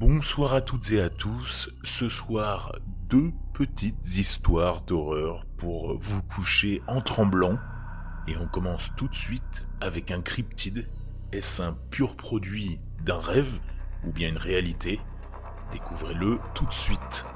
Bonsoir à toutes et à tous. Ce soir, deux petites histoires d'horreur pour vous coucher en tremblant. Et on commence tout de suite avec un cryptide. Est-ce un pur produit d'un rêve ou bien une réalité? Découvrez-le tout de suite.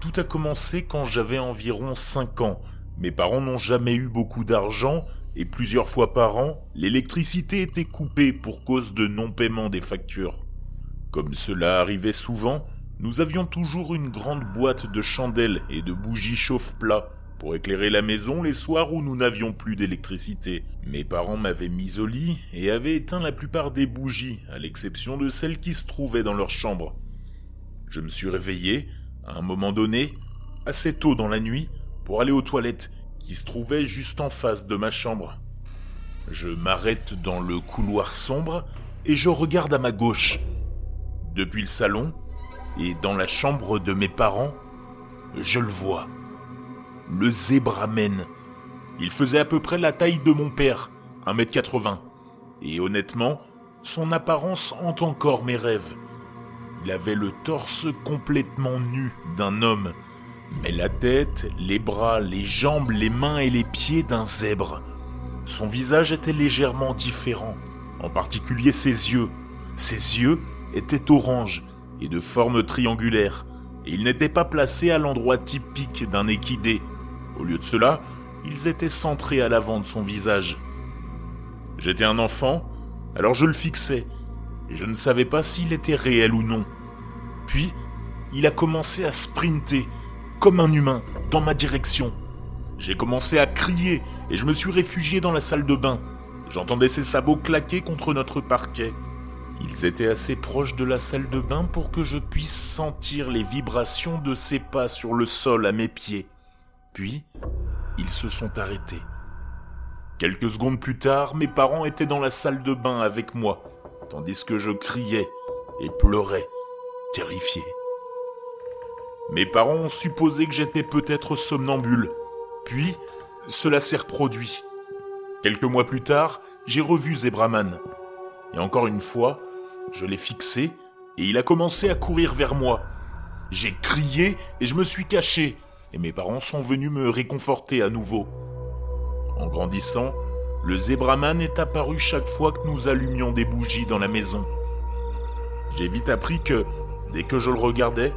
Tout a commencé quand j'avais environ 5 ans. Mes parents n'ont jamais eu beaucoup d'argent et plusieurs fois par an, l'électricité était coupée pour cause de non-paiement des factures. Comme cela arrivait souvent, nous avions toujours une grande boîte de chandelles et de bougies chauffe-plat pour éclairer la maison les soirs où nous n'avions plus d'électricité. Mes parents m'avaient mis au lit et avaient éteint la plupart des bougies, à l'exception de celles qui se trouvaient dans leur chambre. Je me suis réveillé, à un moment donné, assez tôt dans la nuit, pour aller aux toilettes, qui se trouvaient juste en face de ma chambre. Je m'arrête dans le couloir sombre et je regarde à ma gauche. Depuis le salon et dans la chambre de mes parents, je le vois. Le zébramen. Il faisait à peu près la taille de mon père, 1m80. Et honnêtement, son apparence hante encore mes rêves. Il avait le torse complètement nu d'un homme, mais la tête, les bras, les jambes, les mains et les pieds d'un zèbre. Son visage était légèrement différent, en particulier ses yeux. Ses yeux étaient orange et de forme triangulaire, et ils n'étaient pas placés à l'endroit typique d'un équidé. Au lieu de cela, ils étaient centrés à l'avant de son visage. J'étais un enfant, alors je le fixais, et je ne savais pas s'il était réel ou non. Puis, il a commencé à sprinter, comme un humain, dans ma direction. J'ai commencé à crier et je me suis réfugié dans la salle de bain. J'entendais ses sabots claquer contre notre parquet. Ils étaient assez proches de la salle de bain pour que je puisse sentir les vibrations de ses pas sur le sol à mes pieds. Puis, ils se sont arrêtés. Quelques secondes plus tard, mes parents étaient dans la salle de bain avec moi, tandis que je criais et pleurais, terrifié. Mes parents ont supposé que j'étais peut-être somnambule, puis cela s'est reproduit. Quelques mois plus tard, j'ai revu Zebraman. Et encore une fois, je l'ai fixé et il a commencé à courir vers moi. J'ai crié et je me suis caché, et mes parents sont venus me réconforter à nouveau. En grandissant, le Zebraman est apparu chaque fois que nous allumions des bougies dans la maison. J'ai vite appris que, dès que je le regardais,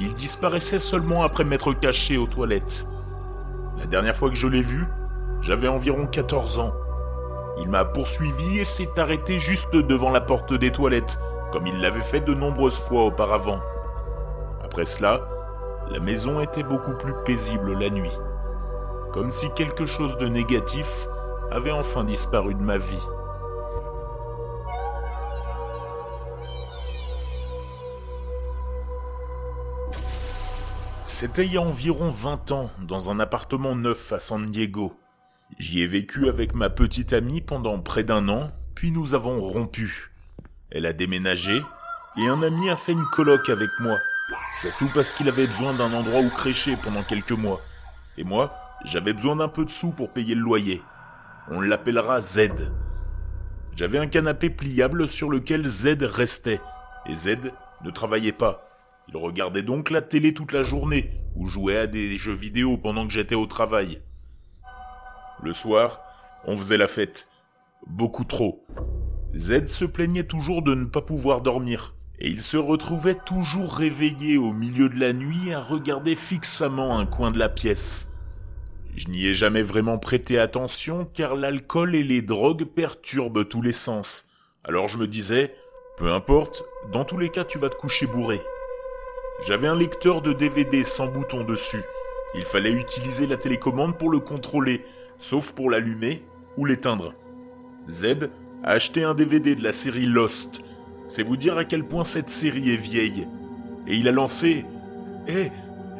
il disparaissait seulement après m'être caché aux toilettes. La dernière fois que je l'ai vu, j'avais environ 14 ans. Il m'a poursuivi et s'est arrêté juste devant la porte des toilettes, comme il l'avait fait de nombreuses fois auparavant. Après cela, la maison était beaucoup plus paisible la nuit, comme si quelque chose de négatif avait enfin disparu de ma vie. C'était il y a environ 20 ans, dans un appartement neuf à San Diego. J'y ai vécu avec ma petite amie pendant près d'un an, puis nous avons rompu. Elle a déménagé, et un ami a fait une coloc avec moi, surtout parce qu'il avait besoin d'un endroit où crécher pendant quelques mois. Et moi, j'avais besoin d'un peu de sous pour payer le loyer. On l'appellera Z. J'avais un canapé pliable sur lequel Z restait, et Z ne travaillait pas. Il regardait donc la télé toute la journée, ou jouait à des jeux vidéo pendant que j'étais au travail. Le soir, on faisait la fête. Beaucoup trop. Z se plaignait toujours de ne pas pouvoir dormir, et il se retrouvait toujours réveillé au milieu de la nuit à regarder fixement un coin de la pièce. Je n'y ai jamais vraiment prêté attention car l'alcool et les drogues perturbent tous les sens. Alors je me disais, peu importe, dans tous les cas tu vas te coucher bourré. J'avais un lecteur de DVD sans bouton dessus. Il fallait utiliser la télécommande pour le contrôler, sauf pour l'allumer ou l'éteindre. Z a acheté un DVD de la série Lost. C'est vous dire à quel point cette série est vieille. Et il a lancé Hé,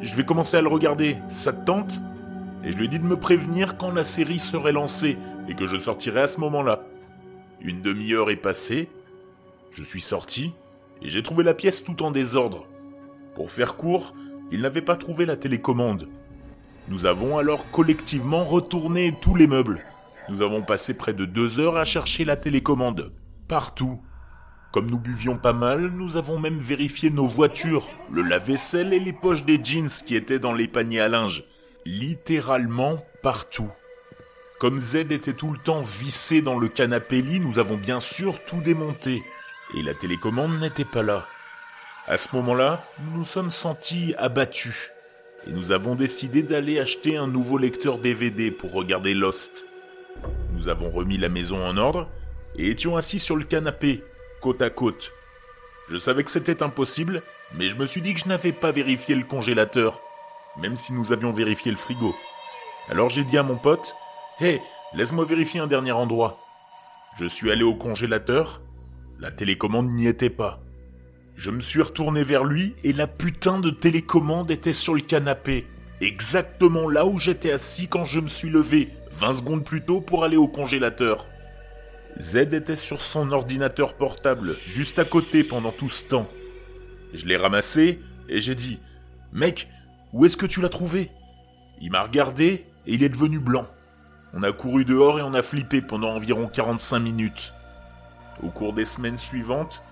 je vais commencer à le regarder, ça te tente? Et je lui ai dit de me prévenir quand la série serait lancée et que je sortirais à ce moment-là. Une demi-heure est passée, je suis sorti et j'ai trouvé la pièce tout en désordre. Pour faire court, il n'avait pas trouvé la télécommande. Nous avons alors collectivement retourné tous les meubles. Nous avons passé près de deux heures à chercher la télécommande. Partout. Comme nous buvions pas mal, nous avons même vérifié nos voitures, le lave-vaisselle et les poches des jeans qui étaient dans les paniers à linge. Littéralement partout. Comme Z était tout le temps vissé dans le canapé lit, nous avons bien sûr tout démonté. Et la télécommande n'était pas là. À ce moment-là, nous nous sommes sentis abattus. Et nous avons décidé d'aller acheter un nouveau lecteur DVD pour regarder Lost. Nous avons remis la maison en ordre et étions assis sur le canapé, côte à côte. Je savais que c'était impossible, mais je me suis dit que je n'avais pas vérifié le congélateur, même si nous avions vérifié le frigo. Alors j'ai dit à mon pote, Hé, laisse-moi vérifier un dernier endroit. Je suis allé au congélateur, la télécommande n'y était pas. Je me suis retourné vers lui et la putain de télécommande était sur le canapé, exactement là où j'étais assis quand je me suis levé, 20 secondes plus tôt pour aller au congélateur. Z était sur son ordinateur portable, juste à côté pendant tout ce temps. Je l'ai ramassé et j'ai dit Mec, où est-ce que tu l'as trouvé? Il m'a regardé et il est devenu blanc. On a couru dehors et on a flippé pendant environ 45 minutes. Au cours des semaines suivantes,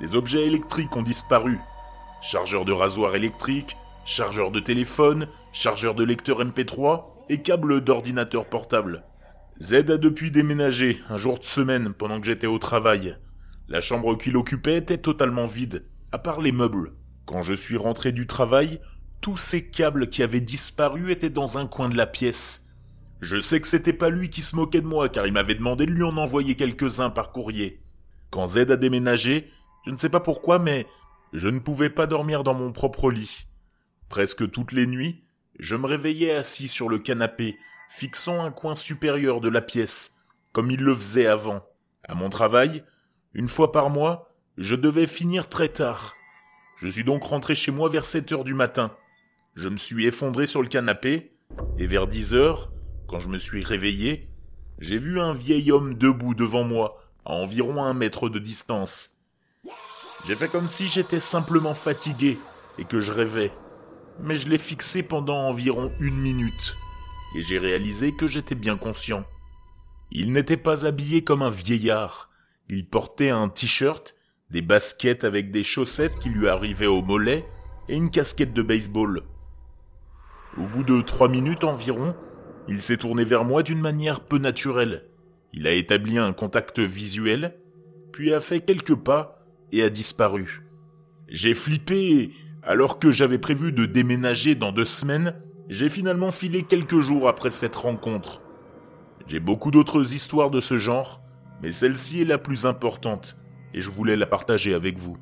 des objets électriques ont disparu. Chargeur de rasoir électrique, chargeur de téléphone, chargeur de lecteur MP3 et câble d'ordinateur portable. Z a depuis déménagé un jour de semaine pendant que j'étais au travail. La chambre qu'il occupait était totalement vide, à part les meubles. Quand je suis rentré du travail, tous ces câbles qui avaient disparu étaient dans un coin de la pièce. Je sais que c'était pas lui qui se moquait de moi car il m'avait demandé de lui en envoyer quelques-uns par courrier. Quand Z a déménagé, je ne sais pas pourquoi, mais je ne pouvais pas dormir dans mon propre lit. Presque toutes les nuits, je me réveillais assis sur le canapé, fixant un coin supérieur de la pièce, comme il le faisait avant. À mon travail, une fois par mois, je devais finir très tard. Je suis donc rentré chez moi vers 7 heures du matin. Je me suis effondré sur le canapé, et vers 10 heures, quand je me suis réveillé, j'ai vu un vieil homme debout devant moi, à environ un mètre de distance. J'ai fait comme si j'étais simplement fatigué et que je rêvais. Mais je l'ai fixé pendant environ une minute. Et j'ai réalisé que j'étais bien conscient. Il n'était pas habillé comme un vieillard. Il portait un t-shirt, des baskets avec des chaussettes qui lui arrivaient au mollet et une casquette de baseball. Au bout de trois minutes environ, il s'est tourné vers moi d'une manière peu naturelle. Il a établi un contact visuel, puis a fait quelques pas et a disparu. J'ai flippé alors que j'avais prévu de déménager dans deux semaines, j'ai finalement filé quelques jours après cette rencontre. J'ai beaucoup d'autres histoires de ce genre, mais celle-ci est la plus importante, et je voulais la partager avec vous.